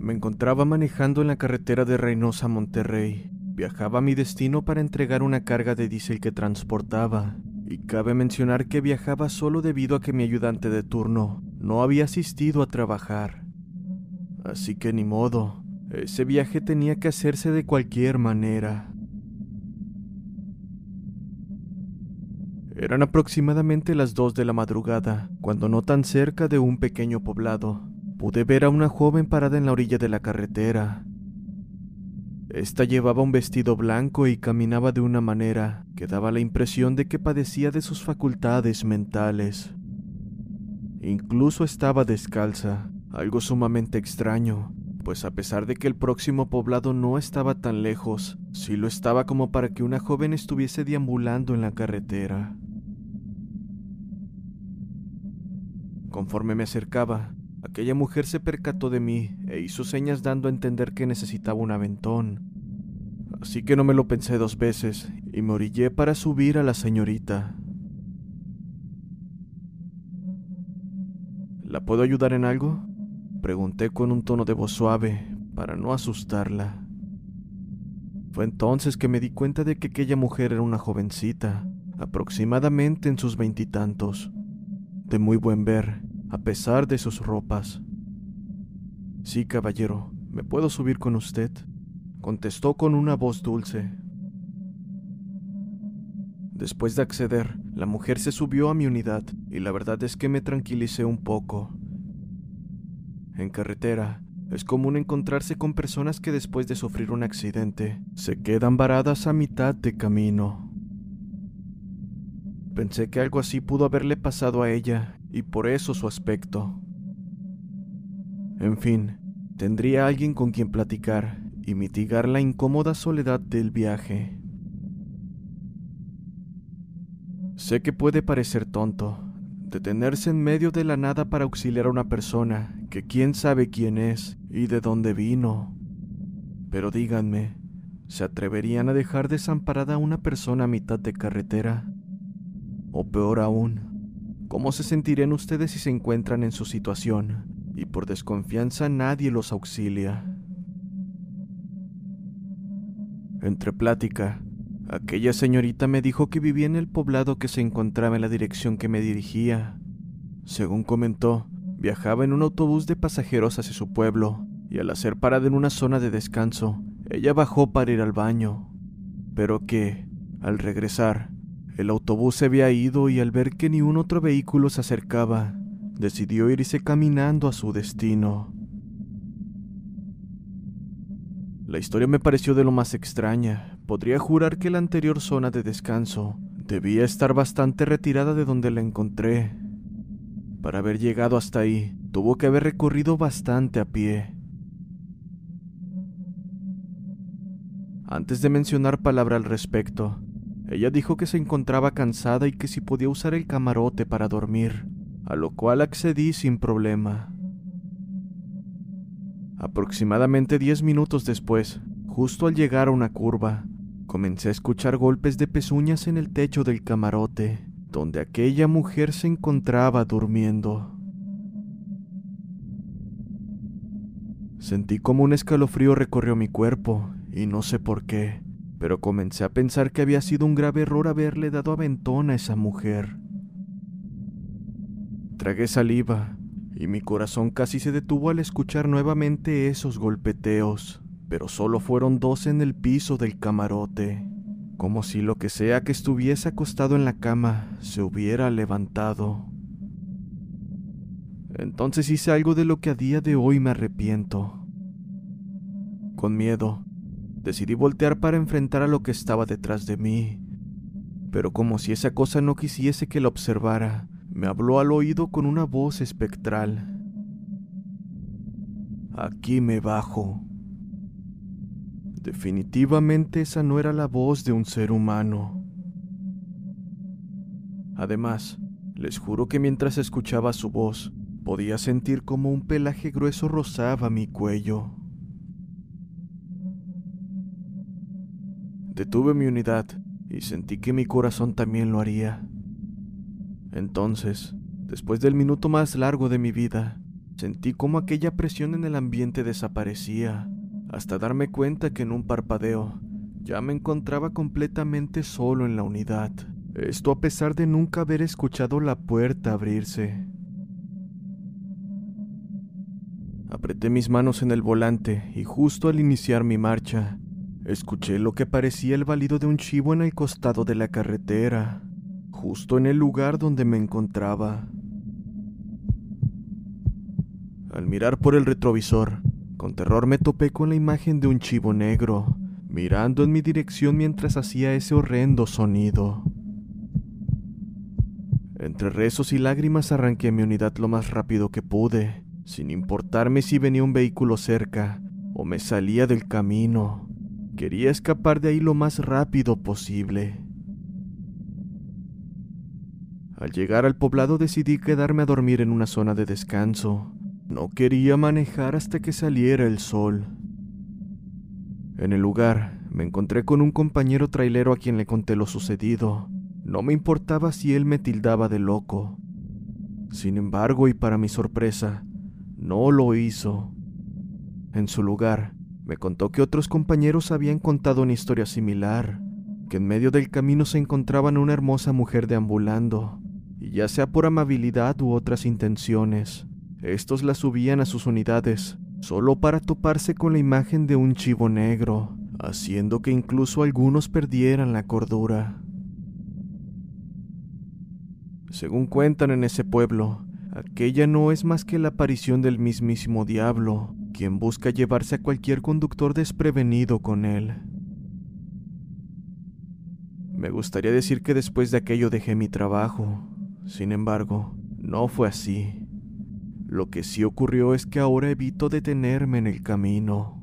Me encontraba manejando en la carretera de Reynosa a Monterrey. Viajaba a mi destino para entregar una carga de diésel que transportaba. Y cabe mencionar que viajaba solo debido a que mi ayudante de turno no había asistido a trabajar. Así que ni modo, ese viaje tenía que hacerse de cualquier manera. Eran aproximadamente las dos de la madrugada, cuando no tan cerca de un pequeño poblado, pude ver a una joven parada en la orilla de la carretera. Esta llevaba un vestido blanco y caminaba de una manera que daba la impresión de que padecía de sus facultades mentales. Incluso estaba descalza, algo sumamente extraño, pues a pesar de que el próximo poblado no estaba tan lejos, sí lo estaba como para que una joven estuviese deambulando en la carretera. Conforme me acercaba, aquella mujer se percató de mí e hizo señas dando a entender que necesitaba un aventón. Así que no me lo pensé dos veces y me orillé para subir a la señorita. ¿La puedo ayudar en algo? Pregunté con un tono de voz suave para no asustarla. Fue entonces que me di cuenta de que aquella mujer era una jovencita, aproximadamente en sus veintitantos, de muy buen ver, a pesar de sus ropas. Sí, caballero, ¿me puedo subir con usted? contestó con una voz dulce. Después de acceder, la mujer se subió a mi unidad y la verdad es que me tranquilicé un poco. En carretera, es común encontrarse con personas que después de sufrir un accidente se quedan varadas a mitad de camino. Pensé que algo así pudo haberle pasado a ella y por eso su aspecto. En fin, tendría alguien con quien platicar y mitigar la incómoda soledad del viaje. Sé que puede parecer tonto, detenerse en medio de la nada para auxiliar a una persona que quién sabe quién es y de dónde vino. Pero díganme, ¿se atreverían a dejar desamparada a una persona a mitad de carretera? O peor aún, ¿Cómo se sentirían ustedes si se encuentran en su situación y por desconfianza nadie los auxilia? Entre plática, aquella señorita me dijo que vivía en el poblado que se encontraba en la dirección que me dirigía. Según comentó, viajaba en un autobús de pasajeros hacia su pueblo y al hacer parada en una zona de descanso, ella bajó para ir al baño. Pero que, al regresar, el autobús se había ido y al ver que ni un otro vehículo se acercaba, decidió irse caminando a su destino. La historia me pareció de lo más extraña. Podría jurar que la anterior zona de descanso debía estar bastante retirada de donde la encontré. Para haber llegado hasta ahí, tuvo que haber recorrido bastante a pie. Antes de mencionar palabra al respecto, ella dijo que se encontraba cansada y que si podía usar el camarote para dormir, a lo cual accedí sin problema. Aproximadamente diez minutos después, justo al llegar a una curva, comencé a escuchar golpes de pezuñas en el techo del camarote, donde aquella mujer se encontraba durmiendo. Sentí como un escalofrío recorrió mi cuerpo, y no sé por qué, pero comencé a pensar que había sido un grave error haberle dado aventón a esa mujer. Tragué saliva y mi corazón casi se detuvo al escuchar nuevamente esos golpeteos, pero solo fueron dos en el piso del camarote, como si lo que sea que estuviese acostado en la cama se hubiera levantado. Entonces hice algo de lo que a día de hoy me arrepiento. Con miedo, decidí voltear para enfrentar a lo que estaba detrás de mí, pero como si esa cosa no quisiese que la observara, me habló al oído con una voz espectral. Aquí me bajo. Definitivamente esa no era la voz de un ser humano. Además, les juro que mientras escuchaba su voz, podía sentir como un pelaje grueso rozaba mi cuello. Detuve mi unidad y sentí que mi corazón también lo haría. Entonces, después del minuto más largo de mi vida, sentí como aquella presión en el ambiente desaparecía, hasta darme cuenta que en un parpadeo ya me encontraba completamente solo en la unidad. Esto a pesar de nunca haber escuchado la puerta abrirse. Apreté mis manos en el volante y justo al iniciar mi marcha, escuché lo que parecía el balido de un chivo en el costado de la carretera justo en el lugar donde me encontraba. Al mirar por el retrovisor, con terror me topé con la imagen de un chivo negro, mirando en mi dirección mientras hacía ese horrendo sonido. Entre rezos y lágrimas arranqué mi unidad lo más rápido que pude, sin importarme si venía un vehículo cerca o me salía del camino. Quería escapar de ahí lo más rápido posible. Al llegar al poblado decidí quedarme a dormir en una zona de descanso. No quería manejar hasta que saliera el sol. En el lugar me encontré con un compañero trailero a quien le conté lo sucedido. No me importaba si él me tildaba de loco. Sin embargo, y para mi sorpresa, no lo hizo. En su lugar, me contó que otros compañeros habían contado una historia similar, que en medio del camino se encontraban una hermosa mujer deambulando, y ya sea por amabilidad u otras intenciones, estos la subían a sus unidades, solo para toparse con la imagen de un chivo negro, haciendo que incluso algunos perdieran la cordura. Según cuentan en ese pueblo, aquella no es más que la aparición del mismísimo diablo, quien busca llevarse a cualquier conductor desprevenido con él. Me gustaría decir que después de aquello dejé mi trabajo, sin embargo, no fue así. Lo que sí ocurrió es que ahora evito detenerme en el camino.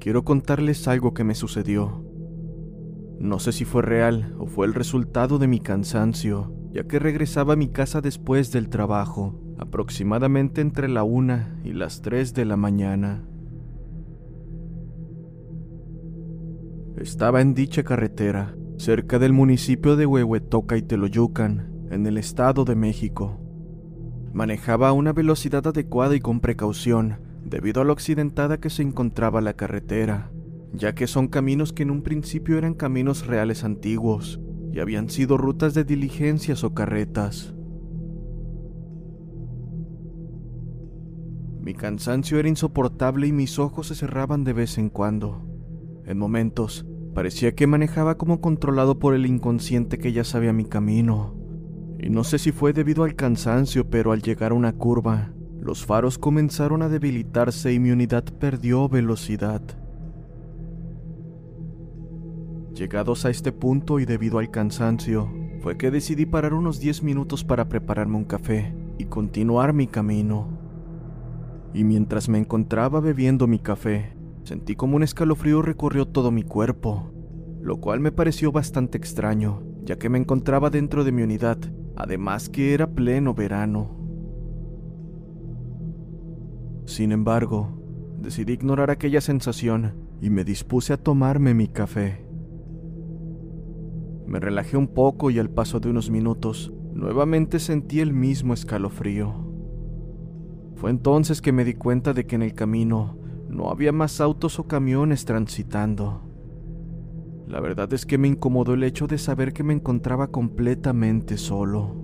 Quiero contarles algo que me sucedió. No sé si fue real o fue el resultado de mi cansancio, ya que regresaba a mi casa después del trabajo, aproximadamente entre la una y las 3 de la mañana. Estaba en dicha carretera, cerca del municipio de Huehuetoca y Teloyucan, en el Estado de México. Manejaba a una velocidad adecuada y con precaución, debido a lo accidentada que se encontraba la carretera, ya que son caminos que en un principio eran caminos reales antiguos y habían sido rutas de diligencias o carretas. Mi cansancio era insoportable y mis ojos se cerraban de vez en cuando. En momentos, parecía que manejaba como controlado por el inconsciente que ya sabía mi camino. Y no sé si fue debido al cansancio, pero al llegar a una curva, los faros comenzaron a debilitarse y mi unidad perdió velocidad. Llegados a este punto y debido al cansancio, fue que decidí parar unos 10 minutos para prepararme un café y continuar mi camino. Y mientras me encontraba bebiendo mi café, sentí como un escalofrío recorrió todo mi cuerpo, lo cual me pareció bastante extraño, ya que me encontraba dentro de mi unidad, además que era pleno verano. Sin embargo, decidí ignorar aquella sensación y me dispuse a tomarme mi café. Me relajé un poco y al paso de unos minutos, nuevamente sentí el mismo escalofrío. Fue entonces que me di cuenta de que en el camino no había más autos o camiones transitando. La verdad es que me incomodó el hecho de saber que me encontraba completamente solo.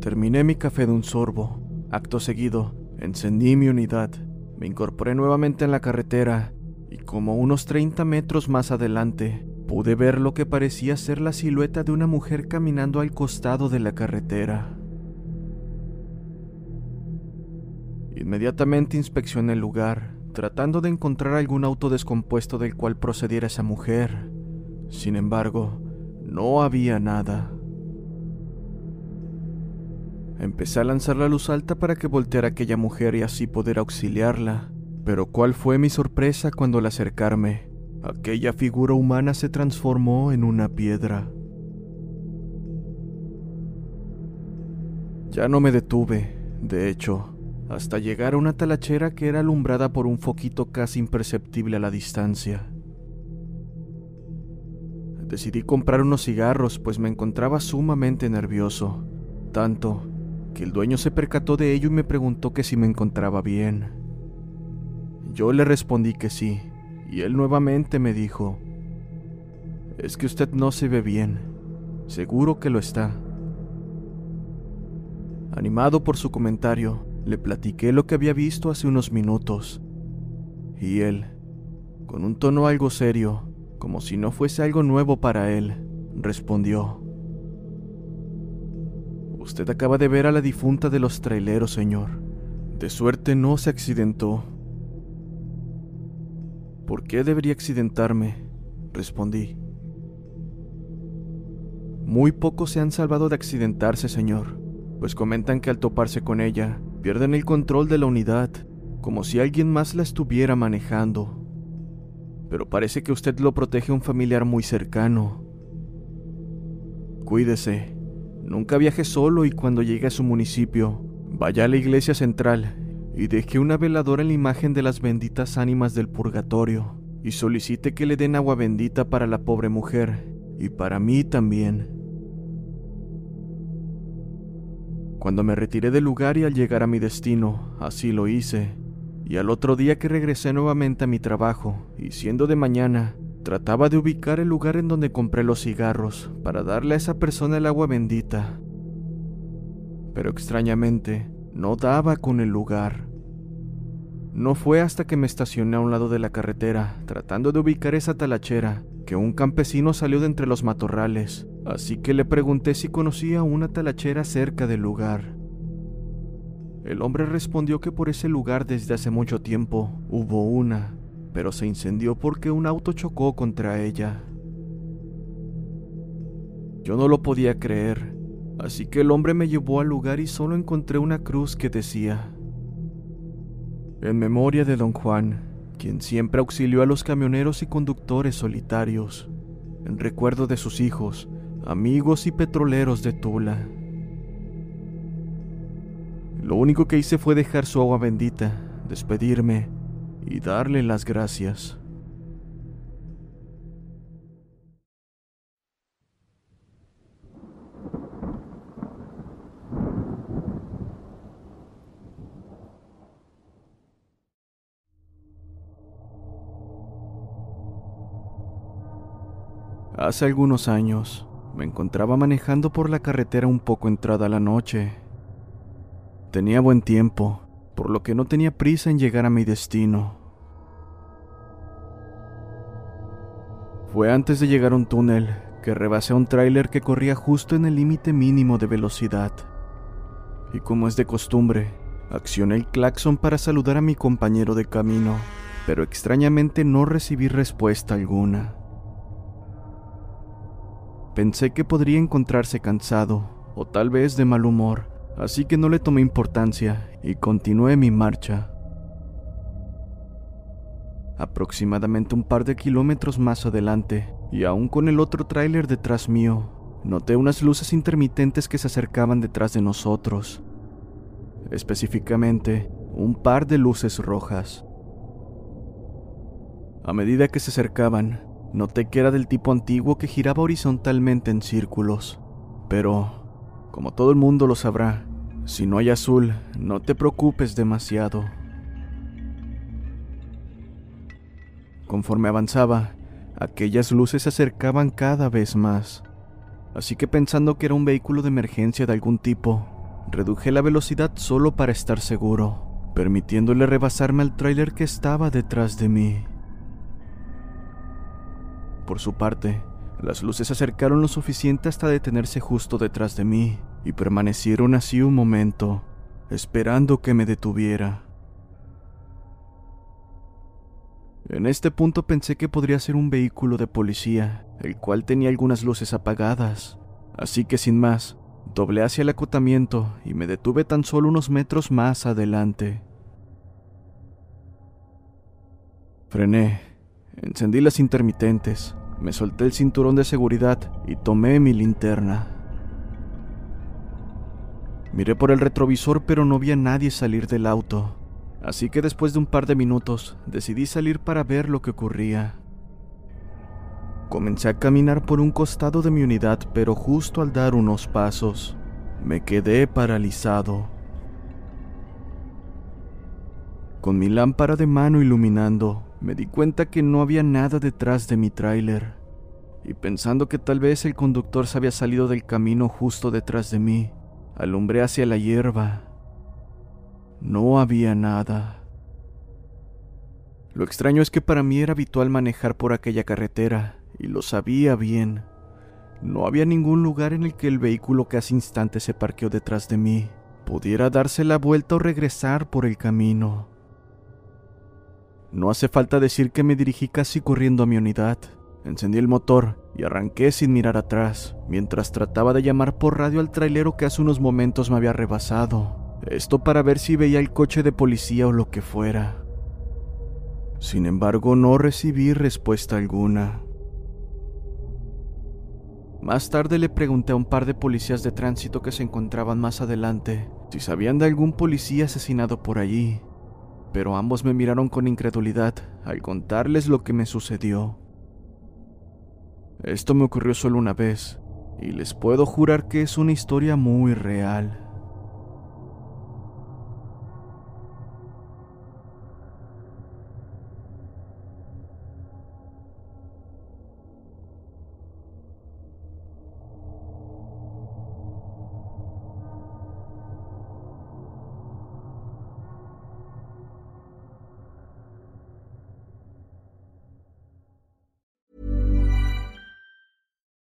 Terminé mi café de un sorbo. Acto seguido, encendí mi unidad, me incorporé nuevamente en la carretera y como unos 30 metros más adelante pude ver lo que parecía ser la silueta de una mujer caminando al costado de la carretera. Inmediatamente inspeccioné el lugar, tratando de encontrar algún auto descompuesto del cual procediera esa mujer. Sin embargo, no había nada. Empecé a lanzar la luz alta para que volteara aquella mujer y así poder auxiliarla, pero cuál fue mi sorpresa cuando al acercarme, aquella figura humana se transformó en una piedra. Ya no me detuve, de hecho, hasta llegar a una talachera que era alumbrada por un foquito casi imperceptible a la distancia. Decidí comprar unos cigarros, pues me encontraba sumamente nervioso, tanto que el dueño se percató de ello y me preguntó que si me encontraba bien. Yo le respondí que sí, y él nuevamente me dijo, es que usted no se ve bien, seguro que lo está. Animado por su comentario, le platiqué lo que había visto hace unos minutos, y él, con un tono algo serio, como si no fuese algo nuevo para él, respondió, Usted acaba de ver a la difunta de los traileros, señor. De suerte no se accidentó. ¿Por qué debería accidentarme? Respondí. Muy pocos se han salvado de accidentarse, señor, pues comentan que al toparse con ella, pierden el control de la unidad, como si alguien más la estuviera manejando. Pero parece que usted lo protege a un familiar muy cercano. Cuídese, nunca viaje solo y cuando llegue a su municipio, vaya a la iglesia central y deje una veladora en la imagen de las benditas ánimas del purgatorio y solicite que le den agua bendita para la pobre mujer y para mí también. Cuando me retiré del lugar y al llegar a mi destino, así lo hice, y al otro día que regresé nuevamente a mi trabajo, y siendo de mañana, trataba de ubicar el lugar en donde compré los cigarros para darle a esa persona el agua bendita. Pero extrañamente, no daba con el lugar. No fue hasta que me estacioné a un lado de la carretera, tratando de ubicar esa talachera, que un campesino salió de entre los matorrales, así que le pregunté si conocía una talachera cerca del lugar. El hombre respondió que por ese lugar desde hace mucho tiempo hubo una, pero se incendió porque un auto chocó contra ella. Yo no lo podía creer, así que el hombre me llevó al lugar y solo encontré una cruz que decía, en memoria de don Juan, quien siempre auxilió a los camioneros y conductores solitarios, en recuerdo de sus hijos, amigos y petroleros de Tula. Lo único que hice fue dejar su agua bendita, despedirme y darle las gracias. Hace algunos años me encontraba manejando por la carretera un poco entrada la noche. Tenía buen tiempo, por lo que no tenía prisa en llegar a mi destino. Fue antes de llegar a un túnel que rebasé un tráiler que corría justo en el límite mínimo de velocidad. Y como es de costumbre, accioné el claxon para saludar a mi compañero de camino, pero extrañamente no recibí respuesta alguna. Pensé que podría encontrarse cansado o tal vez de mal humor, así que no le tomé importancia y continué mi marcha. Aproximadamente un par de kilómetros más adelante, y aún con el otro tráiler detrás mío, noté unas luces intermitentes que se acercaban detrás de nosotros. Específicamente, un par de luces rojas. A medida que se acercaban, Noté que era del tipo antiguo que giraba horizontalmente en círculos. Pero, como todo el mundo lo sabrá, si no hay azul, no te preocupes demasiado. Conforme avanzaba, aquellas luces se acercaban cada vez más. Así que pensando que era un vehículo de emergencia de algún tipo, reduje la velocidad solo para estar seguro, permitiéndole rebasarme al tráiler que estaba detrás de mí. Por su parte, las luces se acercaron lo suficiente hasta detenerse justo detrás de mí y permanecieron así un momento, esperando que me detuviera. En este punto pensé que podría ser un vehículo de policía, el cual tenía algunas luces apagadas, así que sin más, doblé hacia el acotamiento y me detuve tan solo unos metros más adelante. Frené, encendí las intermitentes me solté el cinturón de seguridad y tomé mi linterna. Miré por el retrovisor pero no vi a nadie salir del auto, así que después de un par de minutos decidí salir para ver lo que ocurría. Comencé a caminar por un costado de mi unidad, pero justo al dar unos pasos, me quedé paralizado. Con mi lámpara de mano iluminando, me di cuenta que no había nada detrás de mi tráiler, y pensando que tal vez el conductor se había salido del camino justo detrás de mí, alumbré hacia la hierba. No había nada. Lo extraño es que para mí era habitual manejar por aquella carretera, y lo sabía bien. No había ningún lugar en el que el vehículo que hace instantes se parqueó detrás de mí pudiera darse la vuelta o regresar por el camino. No hace falta decir que me dirigí casi corriendo a mi unidad. Encendí el motor y arranqué sin mirar atrás, mientras trataba de llamar por radio al trailero que hace unos momentos me había rebasado. Esto para ver si veía el coche de policía o lo que fuera. Sin embargo, no recibí respuesta alguna. Más tarde le pregunté a un par de policías de tránsito que se encontraban más adelante si sabían de algún policía asesinado por allí, pero ambos me miraron con incredulidad al contarles lo que me sucedió. Esto me ocurrió solo una vez, y les puedo jurar que es una historia muy real.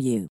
you.